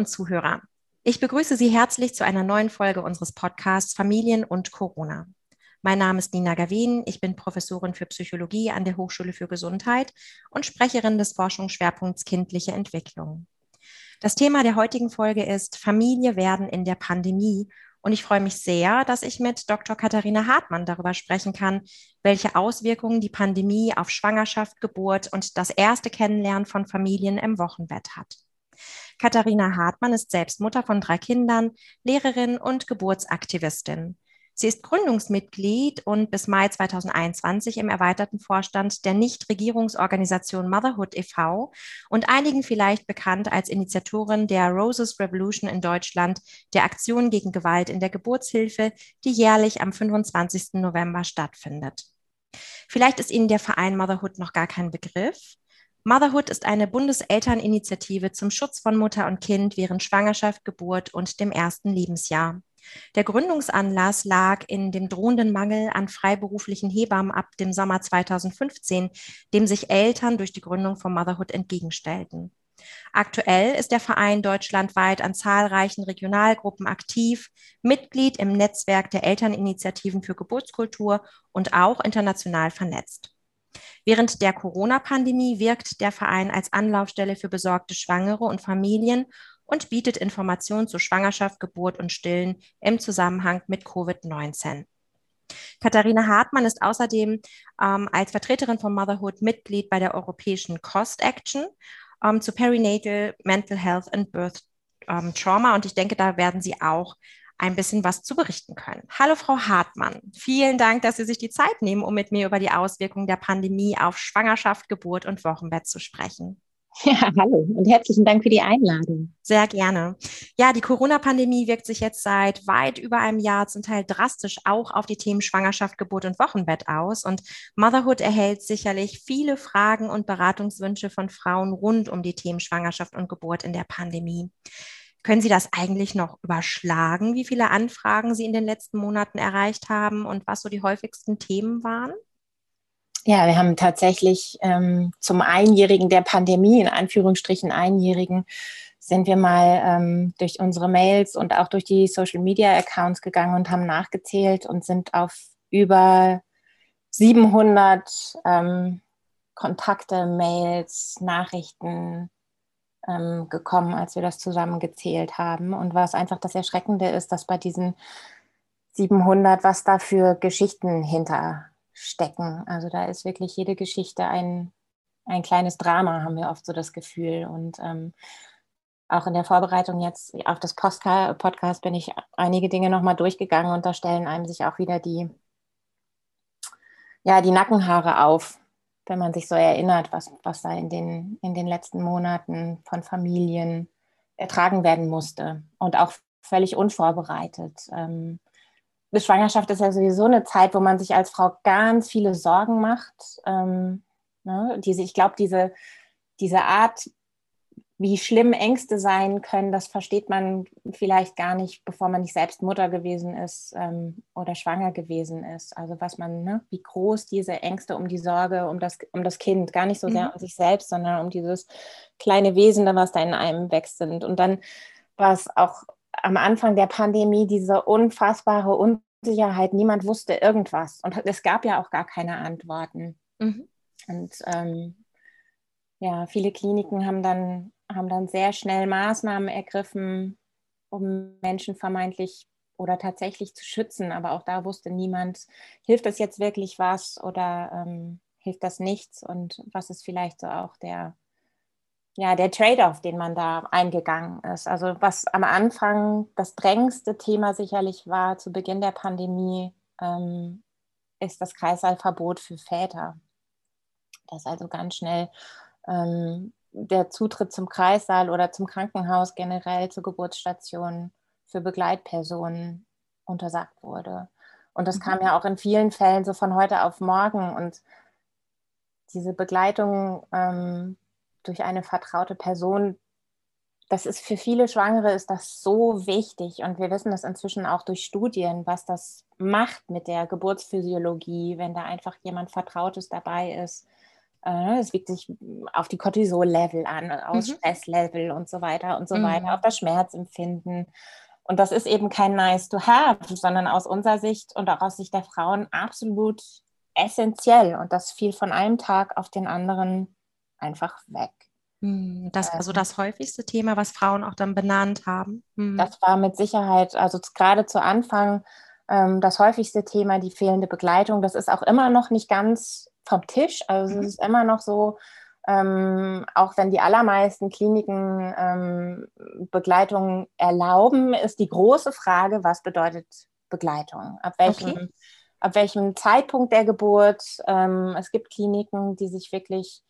Und Zuhörer, ich begrüße Sie herzlich zu einer neuen Folge unseres Podcasts Familien und Corona. Mein Name ist Nina Gavin, ich bin Professorin für Psychologie an der Hochschule für Gesundheit und Sprecherin des Forschungsschwerpunkts kindliche Entwicklung. Das Thema der heutigen Folge ist Familie werden in der Pandemie und ich freue mich sehr, dass ich mit Dr. Katharina Hartmann darüber sprechen kann, welche Auswirkungen die Pandemie auf Schwangerschaft, Geburt und das erste Kennenlernen von Familien im Wochenbett hat. Katharina Hartmann ist selbst Mutter von drei Kindern, Lehrerin und Geburtsaktivistin. Sie ist Gründungsmitglied und bis Mai 2021 im erweiterten Vorstand der Nichtregierungsorganisation Motherhood e.V. und einigen vielleicht bekannt als Initiatorin der Roses Revolution in Deutschland, der Aktion gegen Gewalt in der Geburtshilfe, die jährlich am 25. November stattfindet. Vielleicht ist Ihnen der Verein Motherhood noch gar kein Begriff. Motherhood ist eine Bundeselterninitiative zum Schutz von Mutter und Kind während Schwangerschaft, Geburt und dem ersten Lebensjahr. Der Gründungsanlass lag in dem drohenden Mangel an freiberuflichen Hebammen ab dem Sommer 2015, dem sich Eltern durch die Gründung von Motherhood entgegenstellten. Aktuell ist der Verein deutschlandweit an zahlreichen Regionalgruppen aktiv, Mitglied im Netzwerk der Elterninitiativen für Geburtskultur und auch international vernetzt. Während der Corona-Pandemie wirkt der Verein als Anlaufstelle für besorgte Schwangere und Familien und bietet Informationen zu Schwangerschaft, Geburt und Stillen im Zusammenhang mit Covid-19. Katharina Hartmann ist außerdem ähm, als Vertreterin von Motherhood Mitglied bei der europäischen Cost Action ähm, zu Perinatal Mental Health and Birth ähm, Trauma. Und ich denke, da werden Sie auch ein bisschen was zu berichten können. Hallo, Frau Hartmann. Vielen Dank, dass Sie sich die Zeit nehmen, um mit mir über die Auswirkungen der Pandemie auf Schwangerschaft, Geburt und Wochenbett zu sprechen. Ja, hallo und herzlichen Dank für die Einladung. Sehr gerne. Ja, die Corona-Pandemie wirkt sich jetzt seit weit über einem Jahr zum Teil drastisch auch auf die Themen Schwangerschaft, Geburt und Wochenbett aus. Und Motherhood erhält sicherlich viele Fragen und Beratungswünsche von Frauen rund um die Themen Schwangerschaft und Geburt in der Pandemie. Können Sie das eigentlich noch überschlagen, wie viele Anfragen Sie in den letzten Monaten erreicht haben und was so die häufigsten Themen waren? Ja, wir haben tatsächlich ähm, zum Einjährigen der Pandemie, in Anführungsstrichen Einjährigen, sind wir mal ähm, durch unsere Mails und auch durch die Social Media Accounts gegangen und haben nachgezählt und sind auf über 700 ähm, Kontakte, Mails, Nachrichten ähm, gekommen, als wir das zusammengezählt haben. Und was einfach das Erschreckende ist, dass bei diesen 700, was da für Geschichten hinter stecken. Also da ist wirklich jede Geschichte ein, ein kleines Drama, haben wir oft so das Gefühl. Und ähm, auch in der Vorbereitung jetzt auf das Postka Podcast bin ich einige Dinge nochmal durchgegangen und da stellen einem sich auch wieder die, ja, die Nackenhaare auf, wenn man sich so erinnert, was, was da in den, in den letzten Monaten von Familien ertragen werden musste und auch völlig unvorbereitet. Ähm, die Schwangerschaft ist ja sowieso eine Zeit, wo man sich als Frau ganz viele Sorgen macht. Ähm, ne? diese, ich glaube, diese, diese Art, wie schlimm Ängste sein können, das versteht man vielleicht gar nicht, bevor man nicht selbst Mutter gewesen ist ähm, oder schwanger gewesen ist. Also was man, ne, wie groß diese Ängste um die Sorge, um das, um das Kind, gar nicht so sehr mhm. um sich selbst, sondern um dieses kleine Wesen, was da in einem wächst sind. Und dann war es auch am Anfang der Pandemie diese unfassbare Unsicherheit. Niemand wusste irgendwas. Und es gab ja auch gar keine Antworten. Mhm. Und ähm, ja, viele Kliniken haben dann, haben dann sehr schnell Maßnahmen ergriffen, um Menschen vermeintlich oder tatsächlich zu schützen. Aber auch da wusste niemand, hilft das jetzt wirklich was oder ähm, hilft das nichts? Und was ist vielleicht so auch der ja, der Trade-off, den man da eingegangen ist. Also was am Anfang das drängendste Thema sicherlich war zu Beginn der Pandemie, ähm, ist das Kreißsaalverbot für Väter. Dass also ganz schnell ähm, der Zutritt zum Kreissaal oder zum Krankenhaus generell zur Geburtsstation für Begleitpersonen untersagt wurde. Und das mhm. kam ja auch in vielen Fällen so von heute auf morgen. Und diese Begleitung ähm, durch eine vertraute Person, das ist für viele Schwangere ist das so wichtig und wir wissen das inzwischen auch durch Studien, was das macht mit der Geburtsphysiologie, wenn da einfach jemand Vertrautes dabei ist, es wirkt sich auf die Cortisol-Level an, aus mhm. Stresslevel und so weiter und so mhm. weiter, auf das Schmerzempfinden. Und das ist eben kein nice to have, sondern aus unserer Sicht und auch aus Sicht der Frauen absolut essentiell. Und das fiel von einem Tag auf den anderen einfach weg. Hm, das war so ähm. das häufigste Thema, was Frauen auch dann benannt haben. Hm. Das war mit Sicherheit, also gerade zu Anfang, ähm, das häufigste Thema, die fehlende Begleitung. Das ist auch immer noch nicht ganz vom Tisch. Also mhm. es ist immer noch so, ähm, auch wenn die allermeisten Kliniken ähm, Begleitung erlauben, ist die große Frage, was bedeutet Begleitung? Ab welchem, okay. ab welchem Zeitpunkt der Geburt? Ähm, es gibt Kliniken, die sich wirklich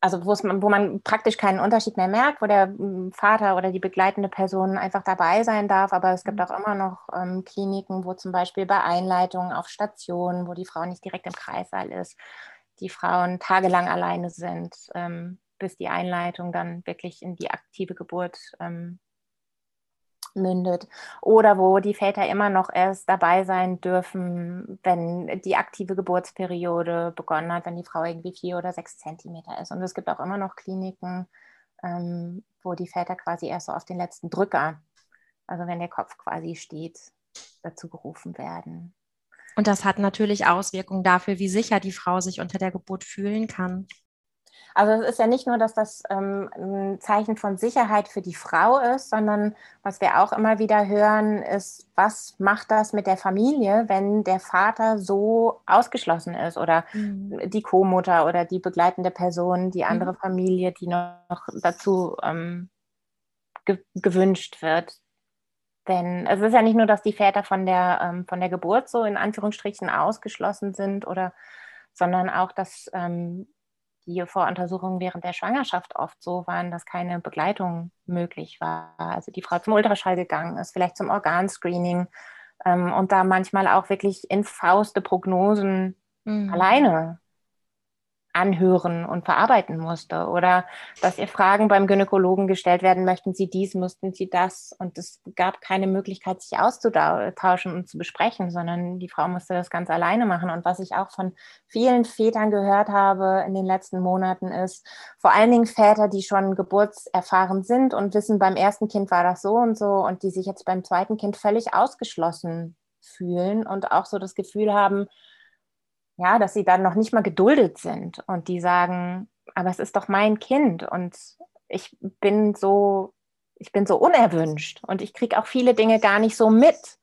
also wo man praktisch keinen Unterschied mehr merkt, wo der hm, Vater oder die begleitende Person einfach dabei sein darf. Aber es gibt mhm. auch immer noch ähm, Kliniken, wo zum Beispiel bei Einleitungen auf Stationen, wo die Frau nicht direkt im Kreissaal ist, die Frauen tagelang alleine sind, ähm, bis die Einleitung dann wirklich in die aktive Geburt ähm, mündet oder wo die Väter immer noch erst dabei sein dürfen, wenn die aktive Geburtsperiode begonnen hat, wenn die Frau irgendwie vier oder sechs Zentimeter ist. Und es gibt auch immer noch Kliniken, ähm, wo die Väter quasi erst so auf den letzten Drücker, also wenn der Kopf quasi steht, dazu gerufen werden. Und das hat natürlich Auswirkungen dafür, wie sicher die Frau sich unter der Geburt fühlen kann. Also es ist ja nicht nur, dass das ähm, ein Zeichen von Sicherheit für die Frau ist, sondern was wir auch immer wieder hören, ist, was macht das mit der Familie, wenn der Vater so ausgeschlossen ist oder mhm. die Co-Mutter oder die begleitende Person, die andere mhm. Familie, die noch dazu ähm, ge gewünscht wird. Denn es ist ja nicht nur, dass die Väter von der, ähm, von der Geburt so in Anführungsstrichen ausgeschlossen sind oder sondern auch, dass ähm, die Voruntersuchungen während der Schwangerschaft oft so waren, dass keine Begleitung möglich war. Also die Frau zum Ultraschall gegangen ist, vielleicht zum Organscreening ähm, und da manchmal auch wirklich in Fauste Prognosen mhm. alleine anhören und verarbeiten musste. Oder dass ihr Fragen beim Gynäkologen gestellt werden, möchten Sie dies, mussten Sie das. Und es gab keine Möglichkeit, sich auszutauschen und zu besprechen, sondern die Frau musste das ganz alleine machen. Und was ich auch von vielen Vätern gehört habe in den letzten Monaten ist, vor allen Dingen Väter, die schon geburtserfahren sind und wissen, beim ersten Kind war das so und so und die sich jetzt beim zweiten Kind völlig ausgeschlossen fühlen und auch so das Gefühl haben, ja, dass sie dann noch nicht mal geduldet sind und die sagen, aber es ist doch mein Kind und ich bin so, ich bin so unerwünscht und ich kriege auch viele Dinge gar nicht so mit.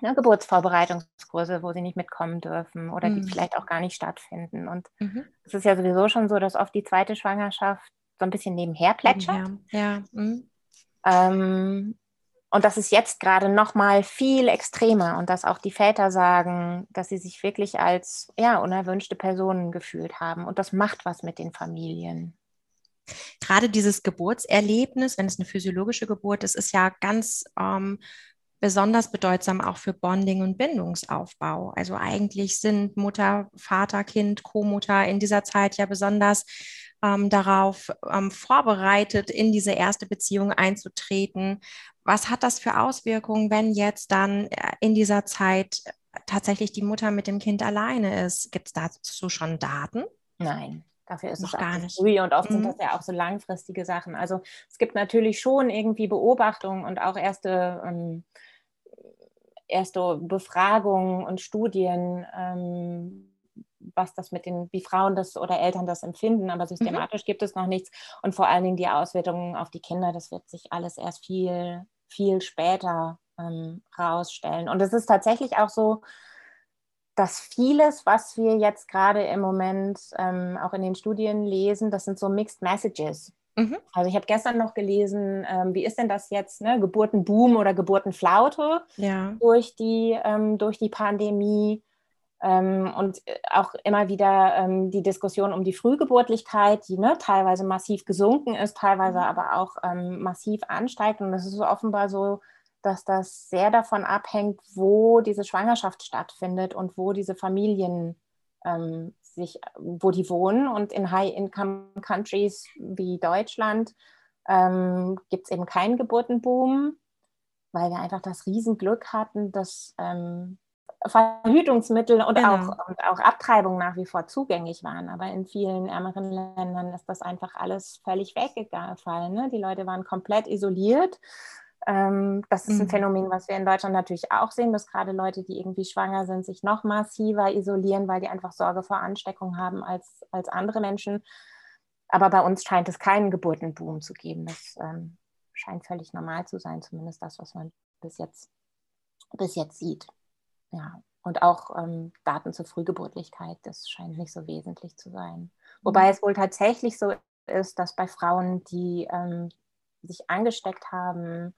Ne, Geburtsvorbereitungskurse, wo sie nicht mitkommen dürfen oder mhm. die vielleicht auch gar nicht stattfinden. Und mhm. es ist ja sowieso schon so, dass oft die zweite Schwangerschaft so ein bisschen nebenher plätschert. Ja. ja. Mhm. Ähm, und das ist jetzt gerade noch mal viel extremer und dass auch die Väter sagen, dass sie sich wirklich als ja, unerwünschte Personen gefühlt haben. Und das macht was mit den Familien. Gerade dieses Geburtserlebnis, wenn es eine physiologische Geburt ist, ist ja ganz ähm, besonders bedeutsam auch für Bonding und Bindungsaufbau. Also eigentlich sind Mutter, Vater, Kind, Co-Mutter in dieser Zeit ja besonders ähm, darauf ähm, vorbereitet, in diese erste Beziehung einzutreten. Was hat das für Auswirkungen, wenn jetzt dann äh, in dieser Zeit tatsächlich die Mutter mit dem Kind alleine ist? Gibt es dazu schon Daten? Nein. Dafür ist Noch es gar nicht früh und oft mhm. sind das ja auch so langfristige Sachen. Also es gibt natürlich schon irgendwie Beobachtungen und auch erste, ähm, erste Befragungen und Studien, ähm, was das mit den, wie Frauen das oder Eltern das empfinden, aber mhm. systematisch mhm. gibt es noch nichts. Und vor allen Dingen die Auswirkungen auf die Kinder, das wird sich alles erst viel, viel später ähm, rausstellen. Und es ist tatsächlich auch so, dass vieles, was wir jetzt gerade im Moment ähm, auch in den Studien lesen, das sind so Mixed Messages. Mhm. Also ich habe gestern noch gelesen, ähm, wie ist denn das jetzt, ne? Geburtenboom oder Geburtenflaute ja. durch, die, ähm, durch die Pandemie. Ähm, und äh, auch immer wieder ähm, die Diskussion um die Frühgeburtlichkeit, die ne, teilweise massiv gesunken ist, teilweise mhm. aber auch ähm, massiv ansteigt. Und es ist offenbar so, dass das sehr davon abhängt, wo diese Schwangerschaft stattfindet und wo diese Familien ähm, sich, wo die wohnen. Und in High-Income-Countries wie Deutschland ähm, gibt es eben keinen Geburtenboom, weil wir einfach das Riesenglück hatten, dass ähm, Verhütungsmittel und, genau. auch, und auch Abtreibung nach wie vor zugänglich waren. Aber in vielen ärmeren Ländern ist das einfach alles völlig weggefallen. Ne? Die Leute waren komplett isoliert. Ähm, das ist ein mhm. Phänomen, was wir in Deutschland natürlich auch sehen, dass gerade Leute, die irgendwie schwanger sind, sich noch massiver isolieren, weil die einfach Sorge vor Ansteckung haben als, als andere Menschen. Aber bei uns scheint es keinen Geburtenboom zu geben. Das ähm, scheint völlig normal zu sein, zumindest das, was man bis jetzt, bis jetzt sieht. Ja, und auch ähm, Daten zur Frühgeburtlichkeit, das scheint nicht so wesentlich zu sein. Wobei mhm. es wohl tatsächlich so ist, dass bei Frauen, die ähm, sich angesteckt haben,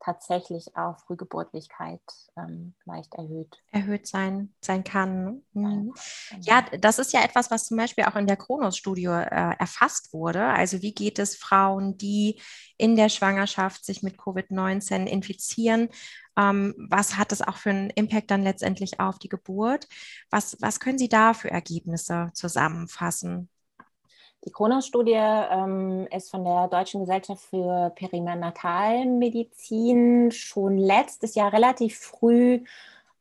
tatsächlich auch Frühgeburtlichkeit ähm, leicht erhöht. Erhöht sein, sein kann. Mhm. Ja, das ist ja etwas, was zum Beispiel auch in der Kronos-Studie äh, erfasst wurde. Also wie geht es Frauen, die in der Schwangerschaft sich mit Covid-19 infizieren? Ähm, was hat das auch für einen Impact dann letztendlich auf die Geburt? Was, was können Sie da für Ergebnisse zusammenfassen? Die Kronos-Studie ähm, ist von der Deutschen Gesellschaft für Perinatalmedizin schon letztes Jahr relativ früh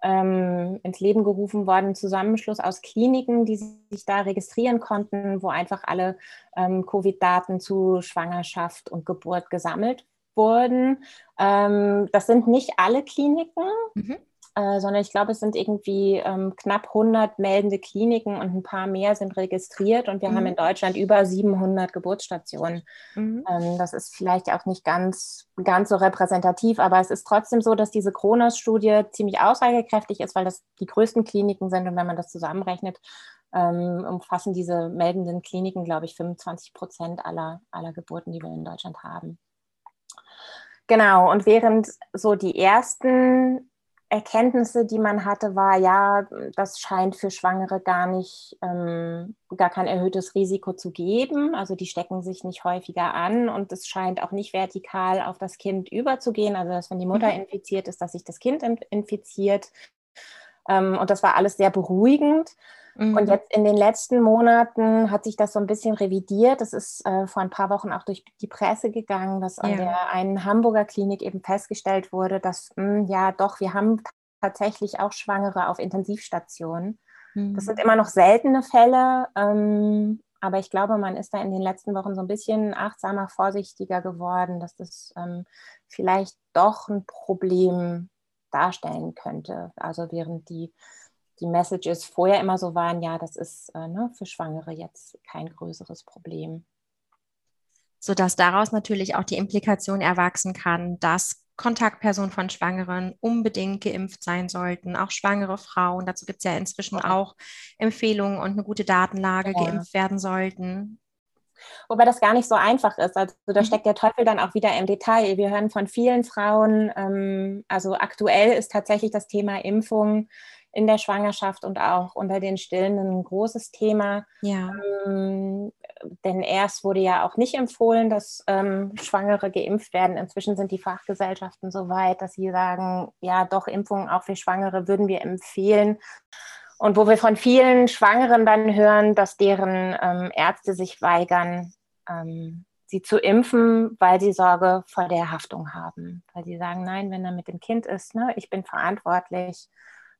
ähm, ins Leben gerufen worden. Zusammenschluss aus Kliniken, die sich da registrieren konnten, wo einfach alle ähm, Covid-Daten zu Schwangerschaft und Geburt gesammelt wurden. Ähm, das sind nicht alle Kliniken. Mhm. Äh, sondern ich glaube, es sind irgendwie ähm, knapp 100 meldende Kliniken und ein paar mehr sind registriert und wir mhm. haben in Deutschland über 700 Geburtsstationen. Mhm. Ähm, das ist vielleicht auch nicht ganz, ganz so repräsentativ, aber es ist trotzdem so, dass diese Kronos-Studie ziemlich aussagekräftig ist, weil das die größten Kliniken sind und wenn man das zusammenrechnet, ähm, umfassen diese meldenden Kliniken, glaube ich, 25 Prozent aller, aller Geburten, die wir in Deutschland haben. Genau, und während so die ersten Erkenntnisse, die man hatte, war ja, das scheint für Schwangere gar nicht, ähm, gar kein erhöhtes Risiko zu geben. Also die stecken sich nicht häufiger an und es scheint auch nicht vertikal auf das Kind überzugehen. Also dass wenn die Mutter mhm. infiziert ist, dass sich das Kind infiziert. Ähm, und das war alles sehr beruhigend. Mhm. Und jetzt in den letzten Monaten hat sich das so ein bisschen revidiert. Das ist äh, vor ein paar Wochen auch durch die Presse gegangen, dass an ja. der einen Hamburger Klinik eben festgestellt wurde, dass mh, hm, ja doch, wir haben tatsächlich auch Schwangere auf Intensivstationen. Mhm. Das sind immer noch seltene Fälle, ähm, aber ich glaube, man ist da in den letzten Wochen so ein bisschen achtsamer, vorsichtiger geworden, dass das ähm, vielleicht doch ein Problem darstellen könnte. Also während die die Messages vorher immer so waren, ja, das ist äh, ne, für Schwangere jetzt kein größeres Problem. Sodass daraus natürlich auch die Implikation erwachsen kann, dass Kontaktpersonen von Schwangeren unbedingt geimpft sein sollten, auch schwangere Frauen. Dazu gibt es ja inzwischen okay. auch Empfehlungen und eine gute Datenlage ja. geimpft werden sollten. Wobei das gar nicht so einfach ist. Also da mhm. steckt der Teufel dann auch wieder im Detail. Wir hören von vielen Frauen, ähm, also aktuell ist tatsächlich das Thema Impfung in der Schwangerschaft und auch unter den Stillenden ein großes Thema. Ja. Ähm, denn erst wurde ja auch nicht empfohlen, dass ähm, Schwangere geimpft werden. Inzwischen sind die Fachgesellschaften so weit, dass sie sagen, ja, doch, Impfungen auch für Schwangere würden wir empfehlen. Und wo wir von vielen Schwangeren dann hören, dass deren ähm, Ärzte sich weigern, ähm, sie zu impfen, weil sie Sorge vor der Haftung haben. Weil sie sagen, nein, wenn er mit dem Kind ist, ne, ich bin verantwortlich.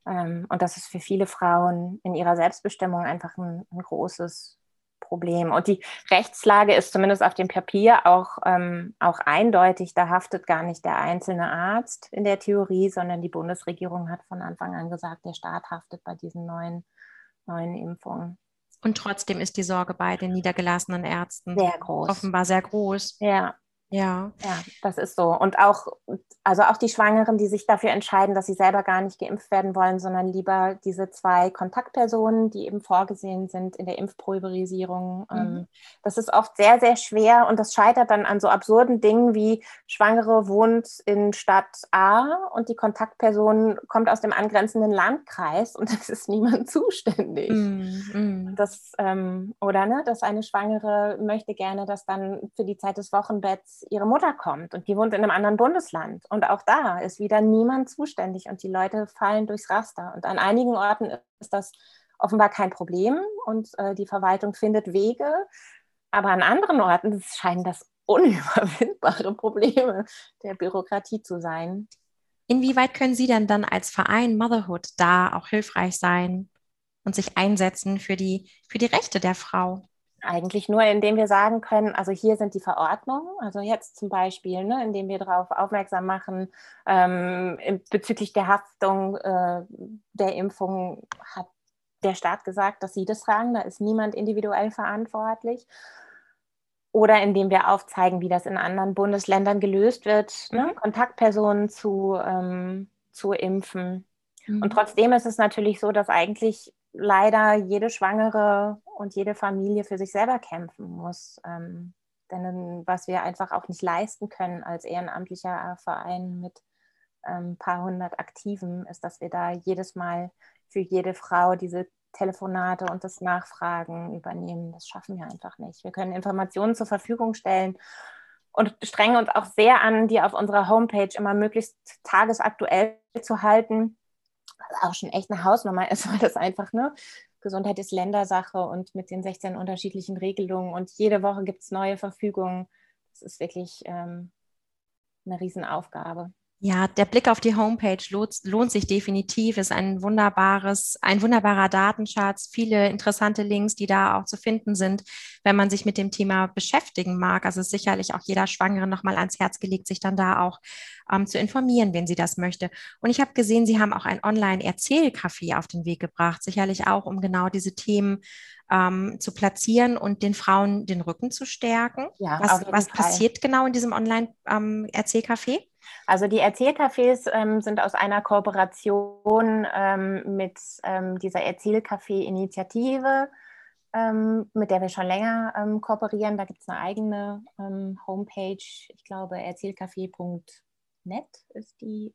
Ähm, und das ist für viele Frauen in ihrer Selbstbestimmung einfach ein, ein großes Problem. Und die Rechtslage ist zumindest auf dem Papier auch, ähm, auch eindeutig. Da haftet gar nicht der einzelne Arzt in der Theorie, sondern die Bundesregierung hat von Anfang an gesagt, der Staat haftet bei diesen neuen, neuen Impfungen. Und trotzdem ist die Sorge bei den niedergelassenen Ärzten sehr groß. offenbar sehr groß. Ja, ja. Ja, das ist so. Und auch, also auch die Schwangeren, die sich dafür entscheiden, dass sie selber gar nicht geimpft werden wollen, sondern lieber diese zwei Kontaktpersonen, die eben vorgesehen sind in der Impfpulverisierung. Mhm. Ähm, das ist oft sehr, sehr schwer und das scheitert dann an so absurden Dingen wie Schwangere wohnt in Stadt A und die Kontaktperson kommt aus dem angrenzenden Landkreis und es ist niemand zuständig. Mhm. Das, ähm, oder ne, dass eine Schwangere möchte gerne, dass dann für die Zeit des Wochenbetts ihre Mutter kommt und die wohnt in einem anderen Bundesland. Und auch da ist wieder niemand zuständig und die Leute fallen durchs Raster. Und an einigen Orten ist das offenbar kein Problem und äh, die Verwaltung findet Wege. Aber an anderen Orten scheinen das unüberwindbare Probleme der Bürokratie zu sein. Inwieweit können Sie denn dann als Verein Motherhood da auch hilfreich sein und sich einsetzen für die, für die Rechte der Frau? Eigentlich nur, indem wir sagen können, also hier sind die Verordnungen, also jetzt zum Beispiel, ne, indem wir darauf aufmerksam machen, ähm, bezüglich der Haftung äh, der Impfung hat der Staat gesagt, dass sie das tragen, da ist niemand individuell verantwortlich. Oder indem wir aufzeigen, wie das in anderen Bundesländern gelöst wird, ne, mhm. ne? Kontaktpersonen zu, ähm, zu impfen. Mhm. Und trotzdem ist es natürlich so, dass eigentlich leider jede Schwangere und jede Familie für sich selber kämpfen muss. Ähm, denn was wir einfach auch nicht leisten können als ehrenamtlicher Verein mit ein ähm, paar hundert Aktiven, ist, dass wir da jedes Mal für jede Frau diese Telefonate und das Nachfragen übernehmen. Das schaffen wir einfach nicht. Wir können Informationen zur Verfügung stellen und strengen uns auch sehr an, die auf unserer Homepage immer möglichst tagesaktuell zu halten auch schon echt eine Hausnummer ist, weil das einfach, ne, Gesundheit ist Ländersache und mit den 16 unterschiedlichen Regelungen und jede Woche gibt es neue Verfügungen. Das ist wirklich ähm, eine Riesenaufgabe. Ja, der Blick auf die Homepage lohnt, lohnt, sich definitiv, ist ein wunderbares, ein wunderbarer Datenschatz, viele interessante Links, die da auch zu finden sind, wenn man sich mit dem Thema beschäftigen mag. Also ist sicherlich auch jeder Schwangere nochmal ans Herz gelegt, sich dann da auch ähm, zu informieren, wenn sie das möchte. Und ich habe gesehen, Sie haben auch ein Online-Erzählcafé auf den Weg gebracht, sicherlich auch, um genau diese Themen ähm, zu platzieren und den Frauen den Rücken zu stärken. Ja, was, was passiert genau in diesem Online-Erzählcafé? Ähm, also die Erzählcafés ähm, sind aus einer Kooperation ähm, mit ähm, dieser Erzählcafé-Initiative, ähm, mit der wir schon länger ähm, kooperieren. Da gibt es eine eigene ähm, Homepage, ich glaube erzählcafé.net ist die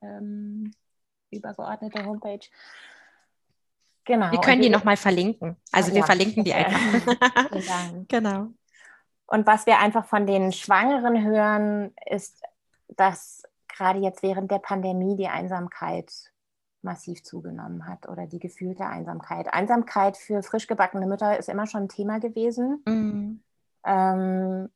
übergeordnete Homepage. Genau. Wir können die nochmal verlinken. Also ja, wir verlinken die einfach. genau. Und was wir einfach von den Schwangeren hören, ist, dass gerade jetzt während der Pandemie die Einsamkeit massiv zugenommen hat oder die gefühlte Einsamkeit. Einsamkeit für frisch gebackene Mütter ist immer schon ein Thema gewesen. Mhm. Ähm,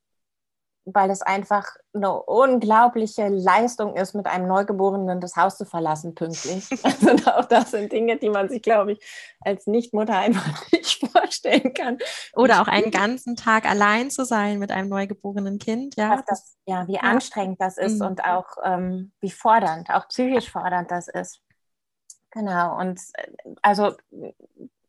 weil es einfach eine unglaubliche Leistung ist, mit einem Neugeborenen das Haus zu verlassen, pünktlich. Also auch das sind Dinge, die man sich, glaube ich, als Nichtmutter einfach nicht vorstellen kann. Oder auch einen ganzen Tag allein zu sein mit einem neugeborenen Kind. Ja, das, ja wie ja. anstrengend das ist mhm. und auch ähm, wie fordernd, auch psychisch fordernd das ist. Genau, und äh, also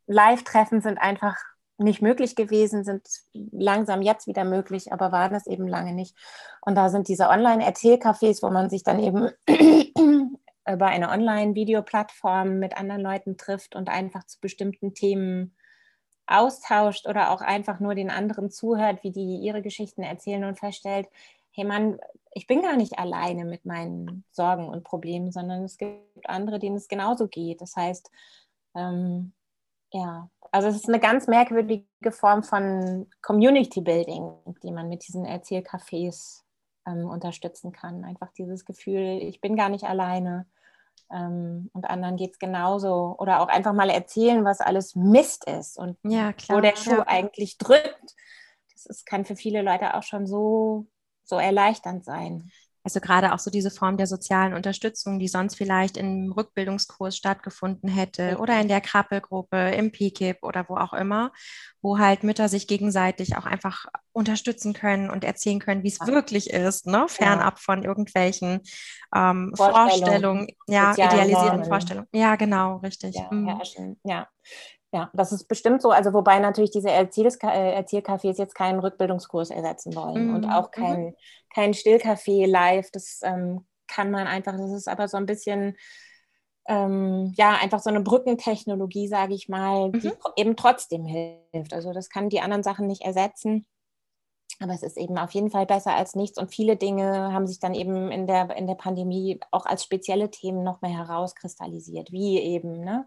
Live-Treffen sind einfach nicht möglich gewesen, sind langsam jetzt wieder möglich, aber waren es eben lange nicht. Und da sind diese Online-Erzählcafés, wo man sich dann eben über eine Online-Videoplattform mit anderen Leuten trifft und einfach zu bestimmten Themen austauscht oder auch einfach nur den anderen zuhört, wie die ihre Geschichten erzählen und feststellt, hey Mann, ich bin gar nicht alleine mit meinen Sorgen und Problemen, sondern es gibt andere, denen es genauso geht. Das heißt, ähm, ja, also es ist eine ganz merkwürdige Form von Community Building, die man mit diesen Erzählcafés ähm, unterstützen kann. Einfach dieses Gefühl, ich bin gar nicht alleine ähm, und anderen geht es genauso. Oder auch einfach mal erzählen, was alles Mist ist und ja, klar, wo der Schuh ja. eigentlich drückt. Das ist, kann für viele Leute auch schon so, so erleichternd sein. Also gerade auch so diese Form der sozialen Unterstützung, die sonst vielleicht im Rückbildungskurs stattgefunden hätte oder in der Krabbelgruppe, im PKIP oder wo auch immer, wo halt Mütter sich gegenseitig auch einfach unterstützen können und erzählen können, wie es ja. wirklich ist, ne? fernab ja. von irgendwelchen ähm, Vorstellungen, Vorstellungen ja, idealisierten Vorstellungen. Ja, genau, richtig. Ja, mhm. ja, ja, das ist bestimmt so. Also wobei natürlich diese Erzählcafés äh, jetzt keinen Rückbildungskurs ersetzen wollen mhm. und auch mhm. kein, kein Stillcafé live. Das ähm, kann man einfach, das ist aber so ein bisschen, ähm, ja, einfach so eine Brückentechnologie, sage ich mal, die mhm. eben trotzdem hilft. Also das kann die anderen Sachen nicht ersetzen. Aber es ist eben auf jeden Fall besser als nichts. Und viele Dinge haben sich dann eben in der, in der Pandemie auch als spezielle Themen noch mehr herauskristallisiert, wie eben, ne?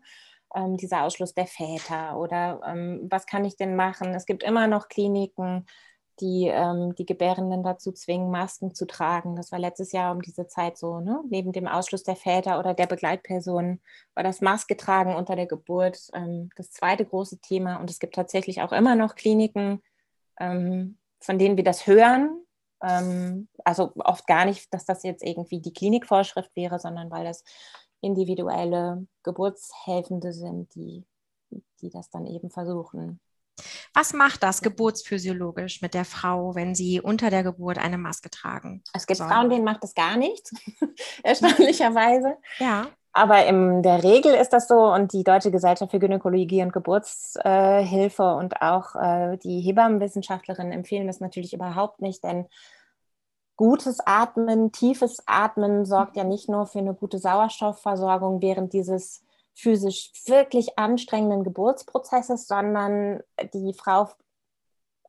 Ähm, dieser Ausschluss der Väter oder ähm, was kann ich denn machen? Es gibt immer noch Kliniken, die ähm, die Gebärenden dazu zwingen, Masken zu tragen. Das war letztes Jahr um diese Zeit so. Ne? Neben dem Ausschluss der Väter oder der Begleitpersonen war das Maske tragen unter der Geburt ähm, das zweite große Thema. Und es gibt tatsächlich auch immer noch Kliniken, ähm, von denen wir das hören, Ähm, also oft gar nicht, dass das jetzt irgendwie die Klinikvorschrift wäre, sondern weil das individuelle Geburtshelfende sind, die, die das dann eben versuchen. Was macht das geburtsphysiologisch mit der Frau, wenn sie unter der Geburt eine Maske tragen? Es gibt soll? Frauen, denen macht das gar nichts, erstaunlicherweise. Ja. Aber in der Regel ist das so und die Deutsche Gesellschaft für Gynäkologie und Geburtshilfe und auch äh, die Hebammenwissenschaftlerinnen empfehlen das natürlich überhaupt nicht, denn gutes Atmen, tiefes Atmen sorgt ja nicht nur für eine gute Sauerstoffversorgung während dieses physisch wirklich anstrengenden Geburtsprozesses, sondern die Frau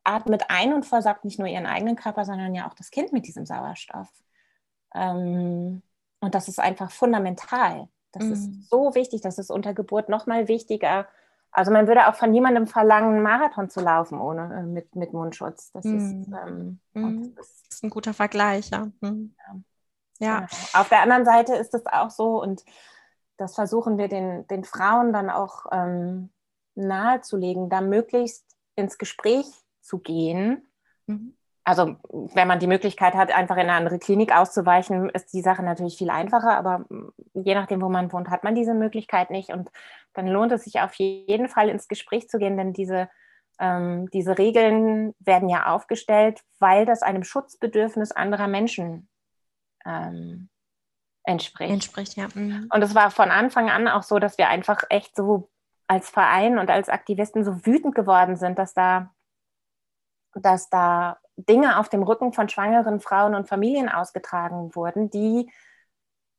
atmet ein und versorgt nicht nur ihren eigenen Körper, sondern ja auch das Kind mit diesem Sauerstoff. Ähm, und das ist einfach fundamental. Das mhm. ist so wichtig, das ist unter Geburt noch mal wichtiger. Also man würde auch von niemandem verlangen, einen Marathon zu laufen ohne äh, mit, mit Mundschutz. Das, mhm. ist, ähm, mhm. das, ist, das, ist, ein guter Vergleich, ja. Mhm. ja. ja. Genau. Auf der anderen Seite ist es auch so, und das versuchen wir den, den Frauen dann auch ähm, nahezulegen, da möglichst ins Gespräch zu gehen. Also wenn man die Möglichkeit hat, einfach in eine andere Klinik auszuweichen, ist die Sache natürlich viel einfacher, aber je nachdem, wo man wohnt, hat man diese Möglichkeit nicht. Und dann lohnt es sich auf jeden Fall ins Gespräch zu gehen, denn diese, ähm, diese Regeln werden ja aufgestellt, weil das einem Schutzbedürfnis anderer Menschen ähm, entspricht. Entspricht, ja. Mhm. Und es war von Anfang an auch so, dass wir einfach echt so als Verein und als Aktivisten so wütend geworden sind, dass da, dass da Dinge auf dem Rücken von schwangeren Frauen und Familien ausgetragen wurden, die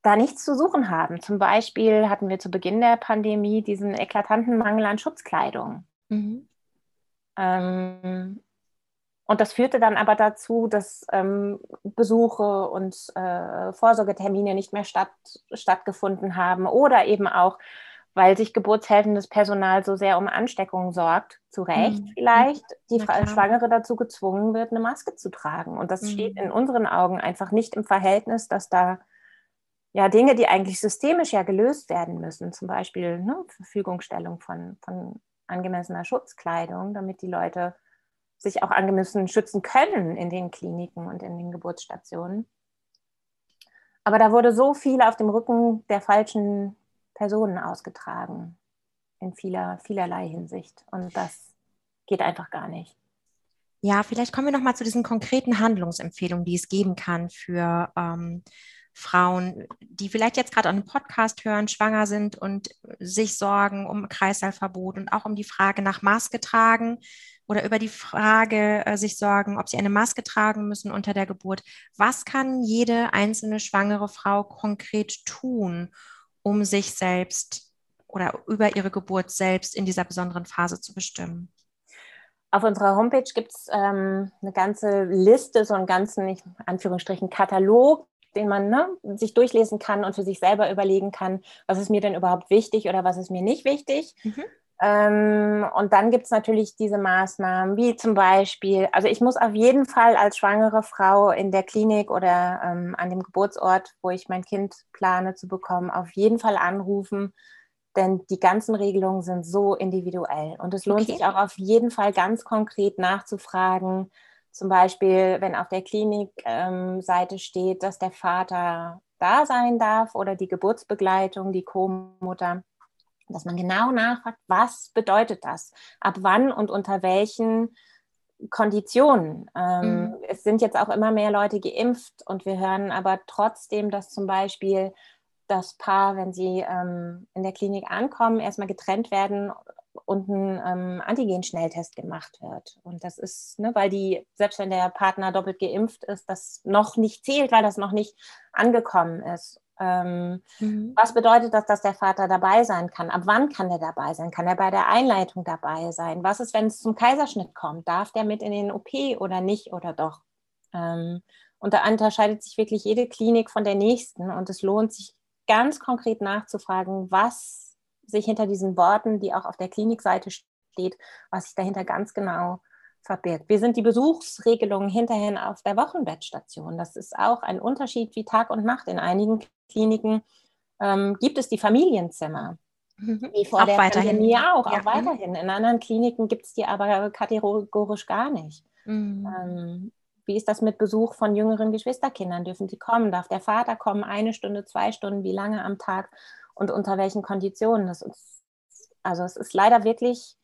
da nichts zu suchen haben. Zum Beispiel hatten wir zu Beginn der Pandemie diesen eklatanten Mangel an Schutzkleidung. Mhm. Ähm, und das führte dann aber dazu, dass ähm, Besuche und äh, Vorsorgetermine nicht mehr statt, stattgefunden haben oder eben auch, weil sich geburtshelfendes Personal so sehr um Ansteckungen sorgt, zu Recht mhm. vielleicht, die Schwangere dazu gezwungen wird, eine Maske zu tragen. Und das mhm. steht in unseren Augen einfach nicht im Verhältnis, dass da ja Dinge, die eigentlich systemisch ja gelöst werden müssen, zum Beispiel ne, Verfügungstellung von, von angemessener Schutzkleidung, damit die Leute sich auch angemessen schützen können in den Kliniken und in den Geburtsstationen. Aber da wurde so viel auf dem Rücken der falschen Personen ausgetragen, in vieler, vielerlei Hinsicht. Und das geht einfach gar nicht. Ja, vielleicht kommen wir noch mal zu diesen konkreten Handlungsempfehlungen, die es geben kann für ähm, Frauen, die vielleicht jetzt gerade einen Podcast hören, schwanger sind und sich sorgen um Kreislaufverbot und auch um die Frage nach Maske tragen oder über die Frage äh, sich sorgen, ob sie eine Maske tragen müssen unter der Geburt. Was kann jede einzelne schwangere Frau konkret tun, um sich selbst oder über ihre Geburt selbst in dieser besonderen Phase zu bestimmen? Auf unserer Homepage gibt es ähm, eine ganze Liste, so einen ganzen, in Anführungsstrichen, Katalog, den man ne, sich durchlesen kann und für sich selber überlegen kann, was ist mir denn überhaupt wichtig oder was ist mir nicht wichtig. Mhm. Ähm, und dann gibt es natürlich diese Maßnahmen, wie zum Beispiel, also ich muss auf jeden Fall als schwangere Frau in der Klinik oder ähm, an dem Geburtsort, wo ich mein Kind plane zu bekommen, auf jeden Fall anrufen, denn die ganzen Regelungen sind so individuell. Und es lohnt okay. sich auch auf jeden Fall ganz konkret nachzufragen, zum Beispiel, wenn auf der Klinikseite ähm, steht, dass der Vater da sein darf oder die Geburtsbegleitung, die Co-Mutter dass man genau nachfragt, was bedeutet das? Ab wann und unter welchen Konditionen? Ähm, mhm. Es sind jetzt auch immer mehr Leute geimpft und wir hören aber trotzdem, dass zum Beispiel das Paar, wenn sie ähm, in der Klinik ankommen, erstmal getrennt werden und ein ähm, Antigen-Schnelltest gemacht wird. Und das ist, ne, weil die, selbst wenn der Partner doppelt geimpft ist, das noch nicht zählt, weil das noch nicht angekommen ist. Ähm, mhm. Was bedeutet das, dass der Vater dabei sein kann? Ab wann kann er dabei sein? Kann er bei der Einleitung dabei sein? Was ist, wenn es zum Kaiserschnitt kommt? Darf der mit in den OP oder nicht oder doch? Ähm, und da unterscheidet sich wirklich jede Klinik von der nächsten. Und es lohnt sich ganz konkret nachzufragen, was sich hinter diesen Worten, die auch auf der Klinikseite steht, was sich dahinter ganz genau verbirgt. Wir sind die Besuchsregelungen hinterher auf der Wochenbettstation. Das ist auch ein Unterschied wie Tag und Nacht. In einigen Kliniken ähm, gibt es die Familienzimmer. Mhm. Wie vor auch der weiterhin. Pandemie auch, ja. auch weiterhin. In anderen Kliniken gibt es die aber kategorisch gar nicht. Mhm. Ähm, wie ist das mit Besuch von jüngeren Geschwisterkindern? Dürfen die kommen? Darf der Vater kommen? Eine Stunde, zwei Stunden? Wie lange am Tag? Und unter welchen Konditionen? Das ist, also es ist leider wirklich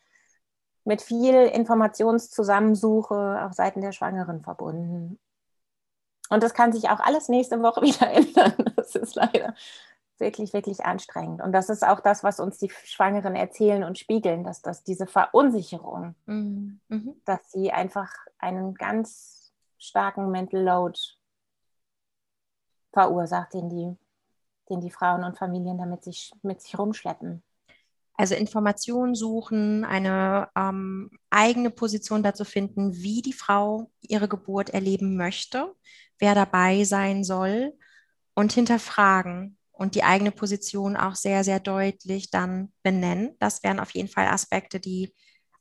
mit viel Informationszusammensuche auf Seiten der Schwangeren verbunden. Und das kann sich auch alles nächste Woche wieder ändern. Das ist leider wirklich, wirklich anstrengend. Und das ist auch das, was uns die Schwangeren erzählen und spiegeln, dass das diese Verunsicherung, mhm. mhm. dass sie einfach einen ganz starken Mental Load verursacht, den die, den die Frauen und Familien damit sich, mit sich rumschleppen. Also Informationen suchen, eine ähm, eigene Position dazu finden, wie die Frau ihre Geburt erleben möchte, wer dabei sein soll und hinterfragen und die eigene Position auch sehr, sehr deutlich dann benennen. Das wären auf jeden Fall Aspekte, die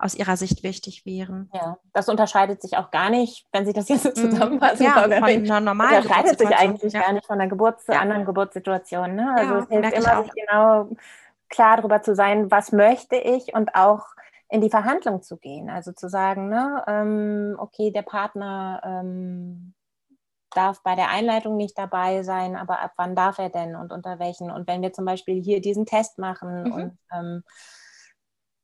aus Ihrer Sicht wichtig wären. Ja, das unterscheidet sich auch gar nicht, wenn Sie das jetzt so mhm. zusammenfassen. Ja, von einer normalen unterscheidet sich eigentlich ja. gar nicht von einer Geburts ja. anderen Geburtssituation. Ne? Also ja, es hilft immer, sich genau klar darüber zu sein, was möchte ich und auch in die Verhandlung zu gehen. Also zu sagen, ne, ähm, okay, der Partner ähm, darf bei der Einleitung nicht dabei sein, aber ab wann darf er denn und unter welchen? Und wenn wir zum Beispiel hier diesen Test machen mhm. und ähm,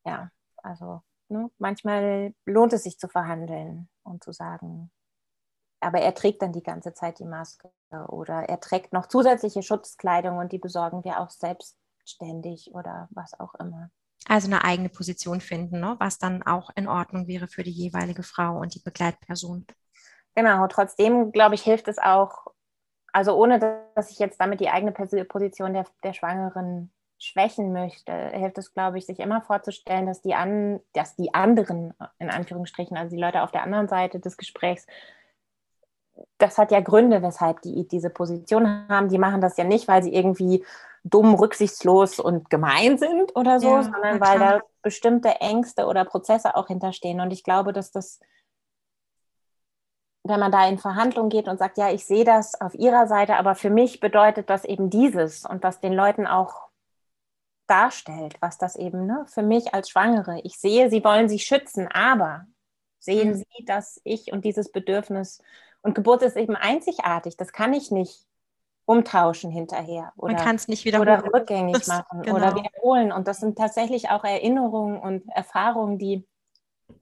ja, also ne, manchmal lohnt es sich zu verhandeln und zu sagen, aber er trägt dann die ganze Zeit die Maske oder er trägt noch zusätzliche Schutzkleidung und die besorgen wir auch selbstständig oder was auch immer. Also eine eigene Position finden, ne? was dann auch in Ordnung wäre für die jeweilige Frau und die Begleitperson. Genau, trotzdem, glaube ich, hilft es auch, also ohne dass ich jetzt damit die eigene Position der, der Schwangeren schwächen möchte, hilft es, glaube ich, sich immer vorzustellen, dass die, an, dass die anderen, in Anführungsstrichen, also die Leute auf der anderen Seite des Gesprächs, das hat ja Gründe, weshalb die diese Position haben. Die machen das ja nicht, weil sie irgendwie dumm, rücksichtslos und gemein sind oder so, ja, sondern weil da bestimmte Ängste oder Prozesse auch hinterstehen. Und ich glaube, dass das wenn man da in Verhandlungen geht und sagt, ja, ich sehe das auf Ihrer Seite, aber für mich bedeutet das eben dieses und was den Leuten auch darstellt, was das eben ne, für mich als Schwangere, ich sehe, Sie wollen sich schützen, aber sehen mhm. Sie, dass ich und dieses Bedürfnis und Geburt ist eben einzigartig, das kann ich nicht umtauschen hinterher oder, Man kann es nicht wiederholen. oder rückgängig machen genau. oder wiederholen. Und das sind tatsächlich auch Erinnerungen und Erfahrungen, die,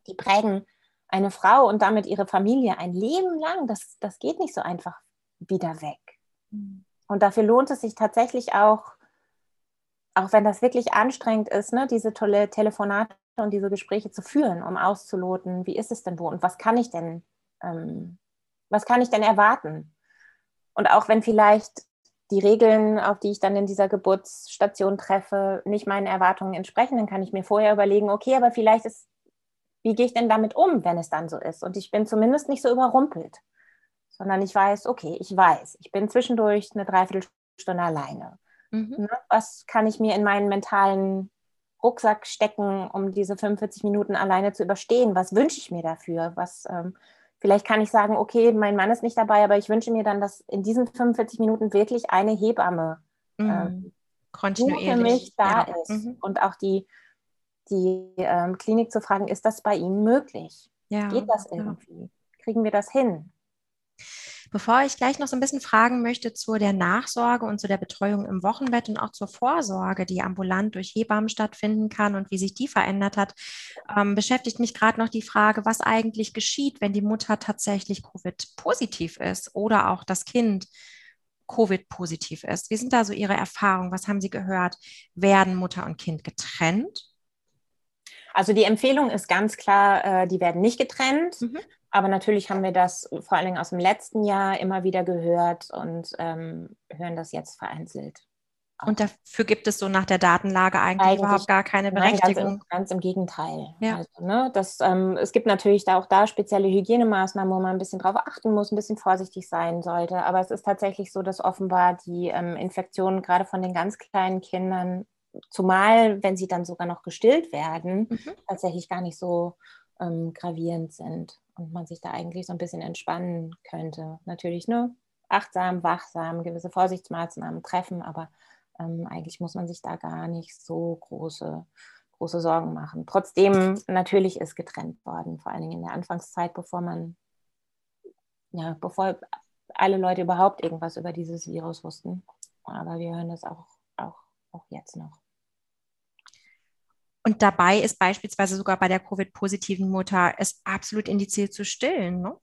die prägen eine Frau und damit ihre Familie ein Leben lang, das, das geht nicht so einfach wieder weg. Mhm. Und dafür lohnt es sich tatsächlich auch, auch wenn das wirklich anstrengend ist, ne, diese tolle Telefonate und diese Gespräche zu führen, um auszuloten, wie ist es denn wo und was kann ich denn, ähm, was kann ich denn erwarten? Und auch wenn vielleicht die Regeln, auf die ich dann in dieser Geburtsstation treffe, nicht meinen Erwartungen entsprechen, dann kann ich mir vorher überlegen, okay, aber vielleicht ist wie gehe ich denn damit um, wenn es dann so ist? Und ich bin zumindest nicht so überrumpelt, sondern ich weiß, okay, ich weiß, ich bin zwischendurch eine Dreiviertelstunde alleine. Mhm. Ne? Was kann ich mir in meinen mentalen Rucksack stecken, um diese 45 Minuten alleine zu überstehen? Was wünsche ich mir dafür? Was, ähm, vielleicht kann ich sagen, okay, mein Mann ist nicht dabei, aber ich wünsche mir dann, dass in diesen 45 Minuten wirklich eine Hebamme mhm. ähm, kontinuierlich für mich da ja. ist mhm. und auch die die ähm, Klinik zu fragen, ist das bei Ihnen möglich? Ja, Geht das irgendwie? Kriegen wir das hin? Bevor ich gleich noch so ein bisschen fragen möchte zu der Nachsorge und zu der Betreuung im Wochenbett und auch zur Vorsorge, die ambulant durch Hebammen stattfinden kann und wie sich die verändert hat, ähm, beschäftigt mich gerade noch die Frage, was eigentlich geschieht, wenn die Mutter tatsächlich Covid-positiv ist oder auch das Kind Covid-positiv ist. Wie sind da so Ihre Erfahrungen? Was haben Sie gehört? Werden Mutter und Kind getrennt? Also die Empfehlung ist ganz klar, äh, die werden nicht getrennt. Mhm. Aber natürlich haben wir das vor allen Dingen aus dem letzten Jahr immer wieder gehört und ähm, hören das jetzt vereinzelt. Und dafür gibt es so nach der Datenlage eigentlich, eigentlich überhaupt gar keine Berechtigung. Nein, ganz, im, ganz, im, Gegenteil. Ja. Also, ne, das, ähm, es gibt natürlich da auch da spezielle Hygienemaßnahmen, wo man ein bisschen drauf achten muss, ein bisschen vorsichtig sein sollte. Aber es ist tatsächlich so, dass offenbar die ähm, Infektionen gerade von den ganz kleinen Kindern zumal wenn sie dann sogar noch gestillt werden, mhm. tatsächlich gar nicht so ähm, gravierend sind und man sich da eigentlich so ein bisschen entspannen könnte. Natürlich nur achtsam, wachsam, gewisse Vorsichtsmaßnahmen treffen, aber ähm, eigentlich muss man sich da gar nicht so große, große Sorgen machen. Trotzdem, natürlich ist getrennt worden, vor allen Dingen in der Anfangszeit, bevor man ja, bevor alle Leute überhaupt irgendwas über dieses Virus wussten. Aber wir hören das auch, auch, auch jetzt noch. Und dabei ist beispielsweise sogar bei der Covid-positiven Mutter es absolut indiziert zu stillen, ne?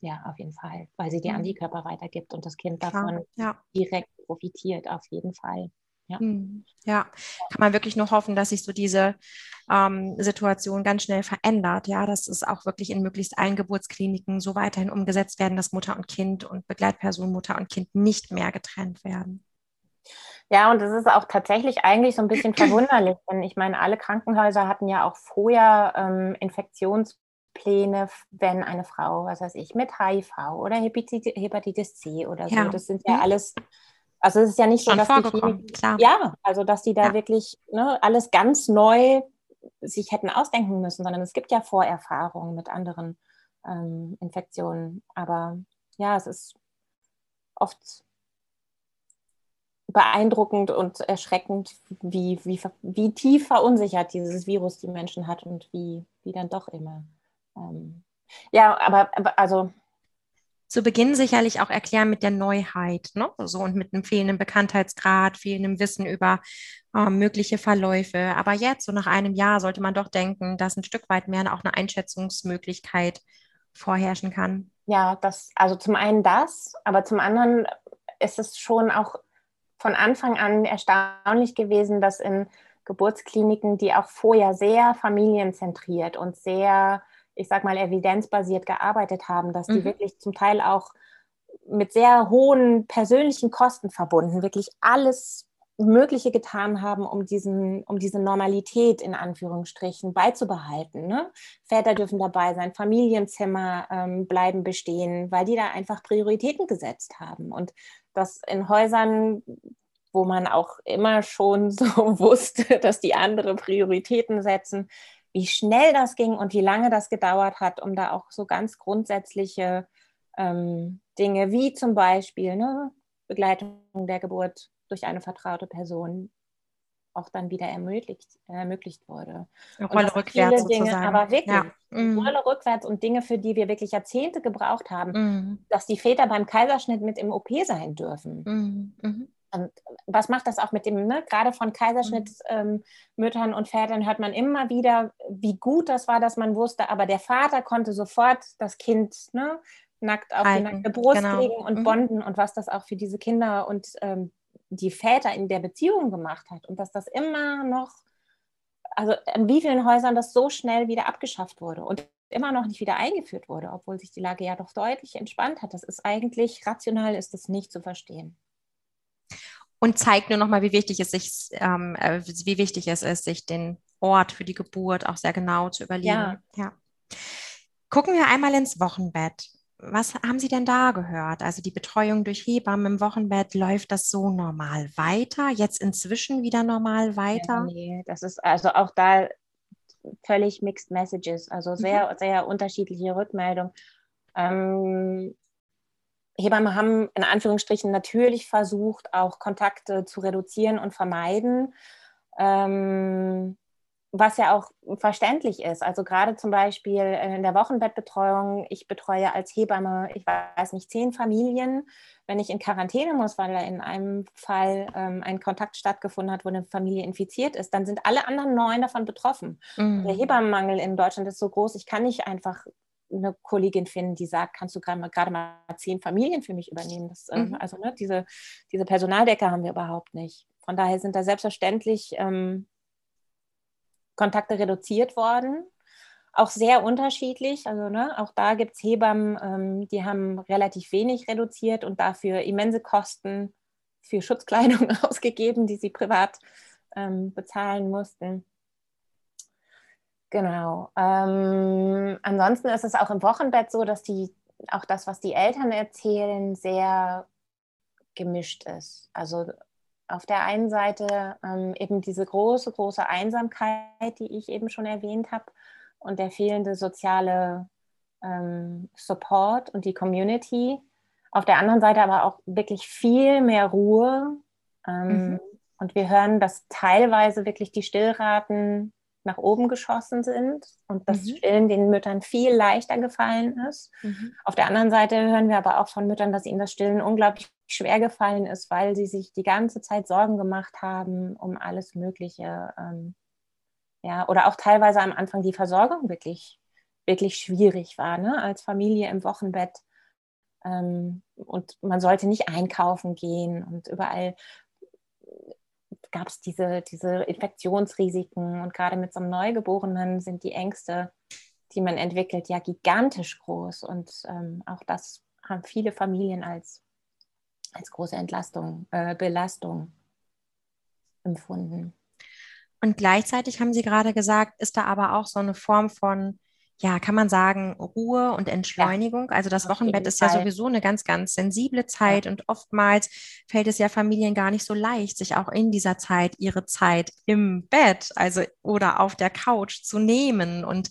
Ja, auf jeden Fall, weil sie die mhm. Antikörper weitergibt und das Kind davon ja. direkt profitiert, auf jeden Fall. Ja. Mhm. ja. kann man wirklich nur hoffen, dass sich so diese ähm, Situation ganz schnell verändert. Ja, dass es auch wirklich in möglichst allen Geburtskliniken so weiterhin umgesetzt werden, dass Mutter und Kind und Begleitperson Mutter und Kind nicht mehr getrennt werden. Ja, und das ist auch tatsächlich eigentlich so ein bisschen verwunderlich, denn ich meine, alle Krankenhäuser hatten ja auch vorher ähm, Infektionspläne, wenn eine Frau, was weiß ich, mit HIV oder Hepatitis, C oder so, ja. das sind ja mhm. alles, also es ist ja nicht Schon so, dass die, klar. ja, also dass die da ja. wirklich ne, alles ganz neu sich hätten ausdenken müssen, sondern es gibt ja Vorerfahrungen mit anderen ähm, Infektionen. Aber ja, es ist oft beeindruckend und erschreckend, wie, wie, wie tief verunsichert dieses Virus die Menschen hat und wie, wie dann doch immer. Ähm, ja, aber, aber also zu Beginn sicherlich auch erklären mit der Neuheit, ne? So und mit einem fehlenden Bekanntheitsgrad, fehlendem Wissen über äh, mögliche Verläufe. Aber jetzt, so nach einem Jahr, sollte man doch denken, dass ein Stück weit mehr auch eine Einschätzungsmöglichkeit vorherrschen kann. Ja, das, also zum einen das, aber zum anderen ist es schon auch von Anfang an erstaunlich gewesen, dass in Geburtskliniken, die auch vorher sehr familienzentriert und sehr, ich sag mal, evidenzbasiert gearbeitet haben, dass die mhm. wirklich zum Teil auch mit sehr hohen persönlichen Kosten verbunden, wirklich alles Mögliche getan haben, um, diesen, um diese Normalität in Anführungsstrichen beizubehalten. Ne? Väter dürfen dabei sein, Familienzimmer ähm, bleiben bestehen, weil die da einfach Prioritäten gesetzt haben. Und das in Häusern, wo man auch immer schon so wusste, dass die andere Prioritäten setzen, wie schnell das ging und wie lange das gedauert hat, um da auch so ganz grundsätzliche ähm, Dinge wie zum Beispiel ne, Begleitung der Geburt durch eine vertraute Person auch dann wieder ermöglicht, ermöglicht wurde. Rolle rückwärts Dinge, sozusagen. Aber wirklich, ja. mhm. Rolle rückwärts und Dinge, für die wir wirklich Jahrzehnte gebraucht haben, mhm. dass die Väter beim Kaiserschnitt mit im OP sein dürfen. Mhm. mhm. Und was macht das auch mit dem, ne? gerade von Kaiserschnittmüttern ähm, und Vätern hört man immer wieder, wie gut das war, dass man wusste, aber der Vater konnte sofort das Kind ne, nackt auf Halten. die nackte Brust genau. legen und mhm. bonden und was das auch für diese Kinder und ähm, die Väter in der Beziehung gemacht hat und dass das immer noch, also in wie vielen Häusern das so schnell wieder abgeschafft wurde und immer noch nicht wieder eingeführt wurde, obwohl sich die Lage ja doch deutlich entspannt hat. Das ist eigentlich, rational ist das nicht zu verstehen. Und zeigt nur nochmal, wie wichtig es sich, ähm, äh, wie wichtig es ist, sich den Ort für die Geburt auch sehr genau zu überlegen. Ja. ja. Gucken wir einmal ins Wochenbett was haben Sie denn da gehört? Also die Betreuung durch Hebammen im Wochenbett, läuft das so normal weiter? Jetzt inzwischen wieder normal weiter? Ja, nee, das ist also auch da völlig mixed messages, also sehr, mhm. sehr unterschiedliche Rückmeldungen. Ähm, Hebammen haben in Anführungsstrichen natürlich versucht, auch Kontakte zu reduzieren und vermeiden. Ähm, was ja auch verständlich ist. Also gerade zum Beispiel in der Wochenbettbetreuung, ich betreue als Hebamme, ich weiß nicht, zehn Familien. Wenn ich in Quarantäne muss, weil da in einem Fall ähm, ein Kontakt stattgefunden hat, wo eine Familie infiziert ist, dann sind alle anderen neun davon betroffen. Mhm. Der Hebammenmangel in Deutschland ist so groß, ich kann nicht einfach eine Kollegin finden, die sagt, kannst du gerade mal zehn Familien für mich übernehmen? Das, ähm, mhm. Also ne, diese, diese Personaldecke haben wir überhaupt nicht. Von daher sind da selbstverständlich ähm, Kontakte reduziert worden. Auch sehr unterschiedlich. Also ne, auch da gibt es Hebammen, ähm, die haben relativ wenig reduziert und dafür immense Kosten für Schutzkleidung ausgegeben, die sie privat ähm, bezahlen mussten. Genau. Ähm, ansonsten ist es auch im Wochenbett so, dass die auch das, was die Eltern erzählen, sehr gemischt ist. Also auf der einen Seite ähm, eben diese große, große Einsamkeit, die ich eben schon erwähnt habe, und der fehlende soziale ähm, Support und die Community. Auf der anderen Seite aber auch wirklich viel mehr Ruhe. Ähm, mhm. Und wir hören, dass teilweise wirklich die Stillraten nach oben geschossen sind und das mhm. Stillen den Müttern viel leichter gefallen ist. Mhm. Auf der anderen Seite hören wir aber auch von Müttern, dass ihnen das Stillen unglaublich schwer gefallen ist, weil sie sich die ganze Zeit Sorgen gemacht haben um alles Mögliche. Ähm, ja, oder auch teilweise am Anfang die Versorgung wirklich, wirklich schwierig war, ne? als Familie im Wochenbett. Ähm, und man sollte nicht einkaufen gehen und überall gab es diese, diese Infektionsrisiken und gerade mit so einem Neugeborenen sind die Ängste, die man entwickelt, ja gigantisch groß und ähm, auch das haben viele Familien als, als große Entlastung, äh, Belastung empfunden. Und gleichzeitig haben Sie gerade gesagt, ist da aber auch so eine Form von ja, kann man sagen, Ruhe und Entschleunigung. Ja, also das Wochenbett ist ja sowieso eine ganz, ganz sensible Zeit ja. und oftmals fällt es ja Familien gar nicht so leicht, sich auch in dieser Zeit ihre Zeit im Bett, also oder auf der Couch zu nehmen und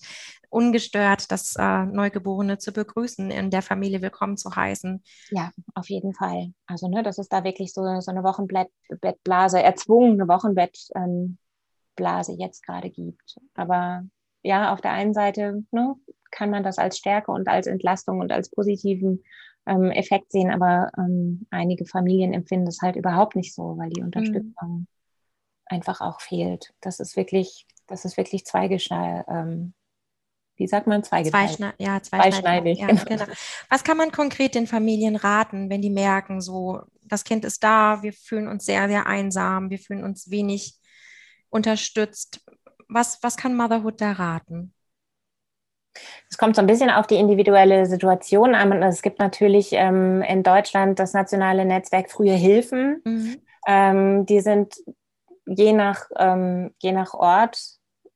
ungestört das äh, Neugeborene zu begrüßen, in der Familie willkommen zu heißen. Ja, auf jeden Fall. Also ne, das ist da wirklich so, so eine Wochenbettblase, erzwungene Wochenbettblase ähm, jetzt gerade gibt. Aber ja, auf der einen Seite ne, kann man das als Stärke und als Entlastung und als positiven ähm, Effekt sehen, aber ähm, einige Familien empfinden das halt überhaupt nicht so, weil die Unterstützung mhm. einfach auch fehlt. Das ist wirklich, das ist wirklich zweigeschneidig. Ähm, wie sagt man, zweigeteilt? Zweischne ja, zweischneidig. Ja, genau. Was kann man konkret den Familien raten, wenn die merken, so, das Kind ist da, wir fühlen uns sehr, sehr einsam, wir fühlen uns wenig unterstützt was, was kann Motherhood da raten? Es kommt so ein bisschen auf die individuelle Situation an. Es gibt natürlich ähm, in Deutschland das nationale Netzwerk Frühe Hilfen. Mhm. Ähm, die sind je nach, ähm, je nach Ort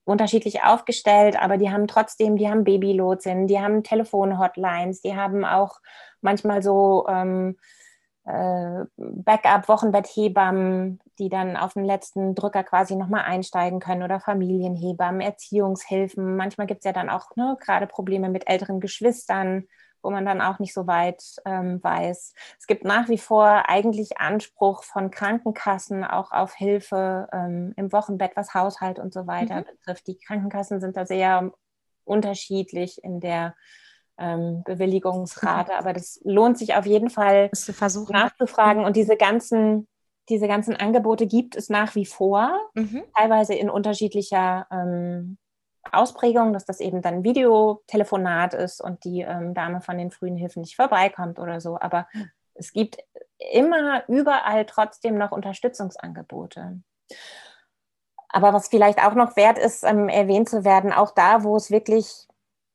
unterschiedlich aufgestellt, aber die haben trotzdem, die haben Babylotsen, die haben Telefonhotlines, die haben auch manchmal so ähm, äh, Backup-Wochenbetthebammen, die dann auf den letzten Drücker quasi nochmal einsteigen können oder Familienhebammen, Erziehungshilfen. Manchmal gibt es ja dann auch ne, gerade Probleme mit älteren Geschwistern, wo man dann auch nicht so weit ähm, weiß. Es gibt nach wie vor eigentlich Anspruch von Krankenkassen auch auf Hilfe ähm, im Wochenbett, was Haushalt und so weiter mhm. betrifft. Die Krankenkassen sind da sehr unterschiedlich in der ähm, Bewilligungsrate. Aber das lohnt sich auf jeden Fall nachzufragen. Und diese ganzen, diese ganzen Angebote gibt es nach wie vor, mhm. teilweise in unterschiedlicher ähm, Ausprägung, dass das eben dann Videotelefonat ist und die ähm, Dame von den frühen Hilfen nicht vorbeikommt oder so. Aber es gibt immer überall trotzdem noch Unterstützungsangebote. Aber was vielleicht auch noch wert ist, ähm, erwähnt zu werden, auch da, wo es wirklich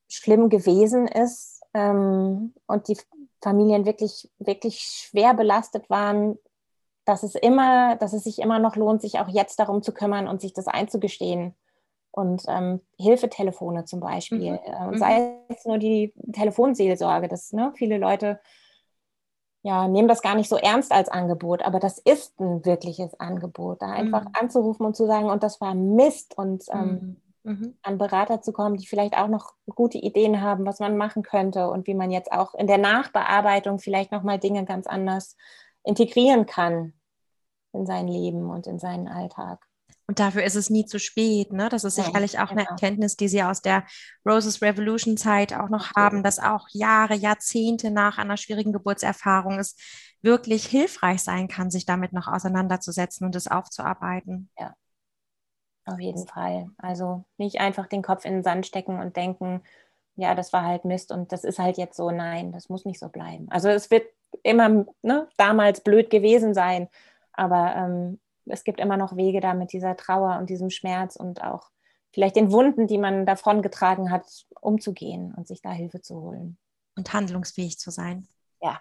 schlimm gewesen ist ähm, und die Familien wirklich, wirklich schwer belastet waren, dass es immer, dass es sich immer noch lohnt, sich auch jetzt darum zu kümmern und sich das einzugestehen. Und ähm, Hilfetelefone zum Beispiel, mhm. äh, sei es nur die Telefonseelsorge, dass ne, viele Leute ja, nehmen das gar nicht so ernst als Angebot, aber das ist ein wirkliches Angebot, da einfach mhm. anzurufen und zu sagen, und das war Mist und ähm, mhm mhm. an Berater zu kommen, die vielleicht auch noch gute Ideen haben, was man machen könnte und wie man jetzt auch in der Nachbearbeitung vielleicht nochmal Dinge ganz anders integrieren kann in sein Leben und in seinen Alltag. Und dafür ist es nie zu spät. Ne? Das ist sicherlich auch genau. eine Erkenntnis, die Sie aus der Roses Revolution Zeit auch noch haben, dass auch Jahre, Jahrzehnte nach einer schwierigen Geburtserfahrung es wirklich hilfreich sein kann, sich damit noch auseinanderzusetzen und es aufzuarbeiten. Ja, auf jeden Fall. Also nicht einfach den Kopf in den Sand stecken und denken, ja, das war halt Mist und das ist halt jetzt so. Nein, das muss nicht so bleiben. Also es wird immer ne, damals blöd gewesen sein, aber ähm, es gibt immer noch Wege da mit dieser Trauer und diesem Schmerz und auch vielleicht den Wunden, die man davongetragen hat, umzugehen und sich da Hilfe zu holen. Und handlungsfähig zu sein. Ja.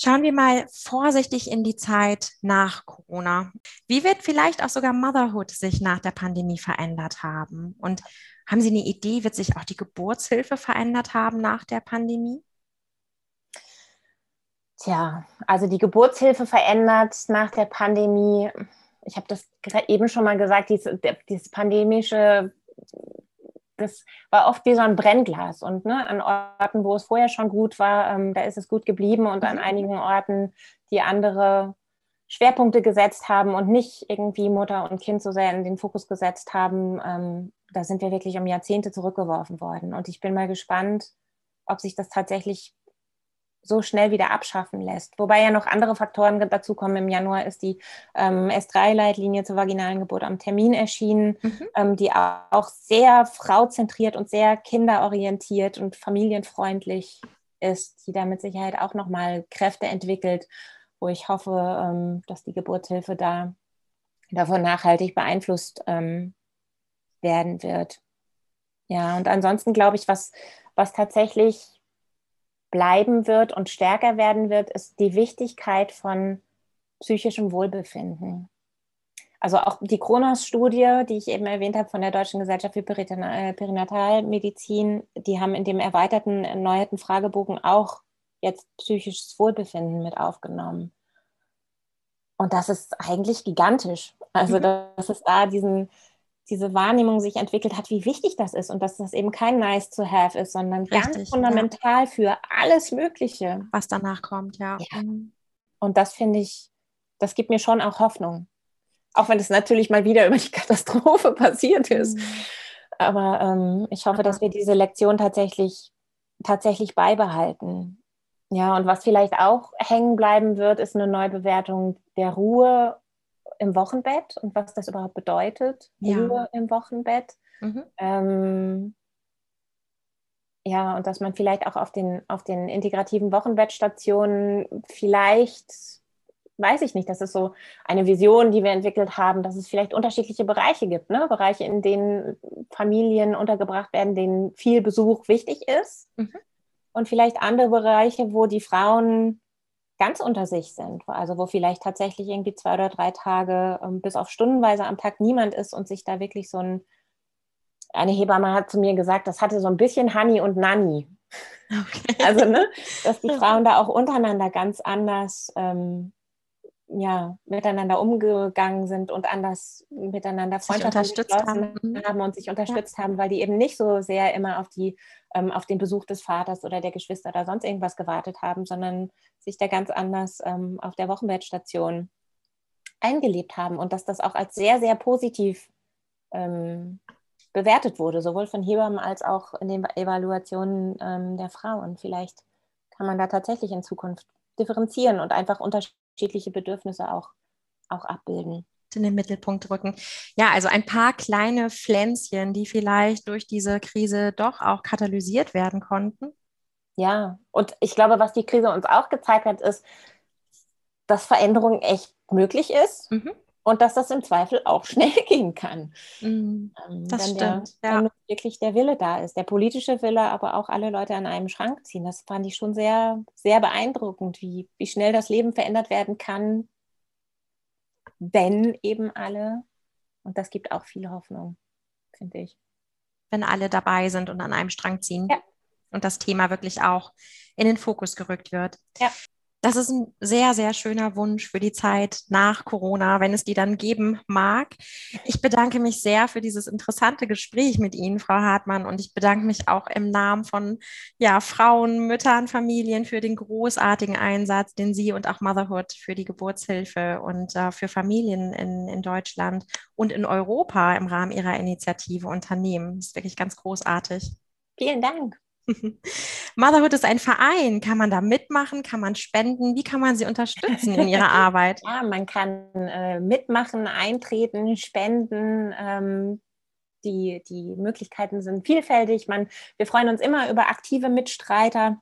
Schauen wir mal vorsichtig in die Zeit nach Corona. Wie wird vielleicht auch sogar Motherhood sich nach der Pandemie verändert haben? Und haben Sie eine Idee, wird sich auch die Geburtshilfe verändert haben nach der Pandemie? Tja, also die Geburtshilfe verändert nach der Pandemie. Ich habe das eben schon mal gesagt, dieses, dieses pandemische das war oft wie so ein Brennglas. Und ne, an Orten, wo es vorher schon gut war, ähm, da ist es gut geblieben. Und an mhm. einigen Orten, die andere Schwerpunkte gesetzt haben und nicht irgendwie Mutter und Kind so sehr in den Fokus gesetzt haben, ähm, da sind wir wirklich um Jahrzehnte zurückgeworfen worden. Und ich bin mal gespannt, ob sich das tatsächlich so schnell wieder abschaffen lässt. Wobei ja noch andere Faktoren dazu kommen. Im Januar ist die ähm, S3-Leitlinie zur vaginalen Geburt am Termin erschienen, mhm. ähm, die auch sehr frauzentriert und sehr kinderorientiert und familienfreundlich ist, die da mit Sicherheit auch nochmal Kräfte entwickelt, wo ich hoffe, ähm, dass die Geburtshilfe da davon nachhaltig beeinflusst ähm, werden wird. Ja, und ansonsten glaube ich, was, was tatsächlich bleiben wird und stärker werden wird, ist die Wichtigkeit von psychischem Wohlbefinden. Also auch die Kronos-Studie, die ich eben erwähnt habe von der Deutschen Gesellschaft für äh, Perinatalmedizin, die haben in dem erweiterten, erneuerten Fragebogen auch jetzt psychisches Wohlbefinden mit aufgenommen. Und das ist eigentlich gigantisch. Also, mhm. dass es da diesen, diese Wahrnehmung sich entwickelt hat, wie wichtig das ist und dass das eben kein nice to have ist, sondern Richtig, ganz fundamental ja. für alles Mögliche. Was danach kommt, ja. ja. Mhm. Und das finde ich, das gibt mir schon auch Hoffnung. Auch wenn es natürlich mal wieder über die Katastrophe passiert ist. Mhm. Aber ähm, ich hoffe, dass wir diese Lektion tatsächlich, tatsächlich beibehalten. Ja, und was vielleicht auch hängen bleiben wird, ist eine Neubewertung der Ruhe im Wochenbett und was das überhaupt bedeutet, ja. Ruhe im Wochenbett. Mhm. Ähm, ja, und dass man vielleicht auch auf den, auf den integrativen Wochenbettstationen vielleicht, weiß ich nicht, das ist so eine Vision, die wir entwickelt haben, dass es vielleicht unterschiedliche Bereiche gibt, ne? Bereiche, in denen Familien untergebracht werden, denen viel Besuch wichtig ist. Mhm. Und vielleicht andere Bereiche, wo die Frauen ganz unter sich sind, also wo vielleicht tatsächlich irgendwie zwei oder drei Tage ähm, bis auf stundenweise am Tag niemand ist und sich da wirklich so ein, eine Hebamme hat zu mir gesagt, das hatte so ein bisschen Honey und Nanny. Okay. Also, ne, dass die Frauen da auch untereinander ganz anders ähm, ja, miteinander umgegangen sind und anders miteinander freundschaftlich unterstützt haben. Mhm. haben. und sich unterstützt ja. haben, weil die eben nicht so sehr immer auf, die, ähm, auf den Besuch des Vaters oder der Geschwister oder sonst irgendwas gewartet haben, sondern sich da ganz anders ähm, auf der Wochenbettstation eingelebt haben und dass das auch als sehr, sehr positiv ähm, bewertet wurde, sowohl von Hebammen als auch in den Evaluationen ähm, der Frauen. Vielleicht kann man da tatsächlich in Zukunft differenzieren und einfach unterscheiden unterschiedliche Bedürfnisse auch, auch abbilden in den Mittelpunkt rücken. Ja, also ein paar kleine Pflänzchen, die vielleicht durch diese Krise doch auch katalysiert werden konnten. Ja, und ich glaube, was die Krise uns auch gezeigt hat, ist, dass Veränderung echt möglich ist. Mhm und dass das im Zweifel auch schnell gehen kann. Mm, das wenn stimmt. Der, ja. Wenn wirklich der Wille da ist, der politische Wille, aber auch alle Leute an einem Schrank ziehen. Das fand ich schon sehr, sehr beeindruckend, wie, wie schnell das Leben verändert werden kann, wenn eben alle, und das gibt auch viel Hoffnung, finde ich. Wenn alle dabei sind und an einem Strang ziehen. Ja. Und das Thema wirklich auch in den Fokus gerückt wird. Ja. Das ist ein sehr, sehr schöner Wunsch für die Zeit nach Corona, wenn es die dann geben mag. Ich bedanke mich sehr für dieses interessante Gespräch mit Ihnen, Frau Hartmann, und ich bedanke mich auch im Namen von ja, Frauen, Müttern, Familien für den großartigen Einsatz, den Sie und auch Motherhood für die Geburtshilfe und äh, für Familien in, in Deutschland und in Europa im Rahmen Ihrer Initiative unternehmen. Das ist wirklich ganz großartig. Vielen Dank. Motherhood ist ein Verein. Kann man da mitmachen? Kann man spenden? Wie kann man sie unterstützen in ihrer Arbeit? Ja, man kann äh, mitmachen, eintreten, spenden. Ähm, die, die Möglichkeiten sind vielfältig. Man, wir freuen uns immer über aktive Mitstreiter,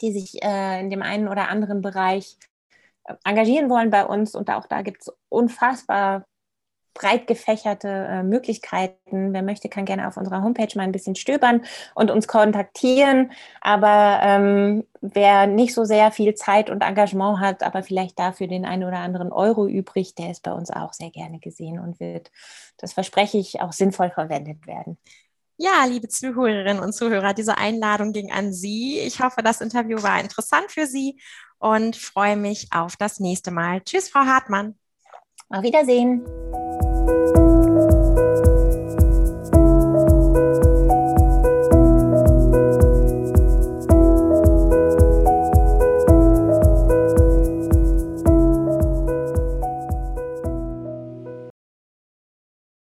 die sich äh, in dem einen oder anderen Bereich äh, engagieren wollen bei uns. Und auch da gibt es unfassbar breit gefächerte äh, Möglichkeiten. Wer möchte, kann gerne auf unserer Homepage mal ein bisschen stöbern und uns kontaktieren. Aber ähm, wer nicht so sehr viel Zeit und Engagement hat, aber vielleicht dafür den einen oder anderen Euro übrig, der ist bei uns auch sehr gerne gesehen und wird, das verspreche ich, auch sinnvoll verwendet werden. Ja, liebe Zuhörerinnen und Zuhörer, diese Einladung ging an Sie. Ich hoffe, das Interview war interessant für Sie und freue mich auf das nächste Mal. Tschüss, Frau Hartmann. Auf Wiedersehen.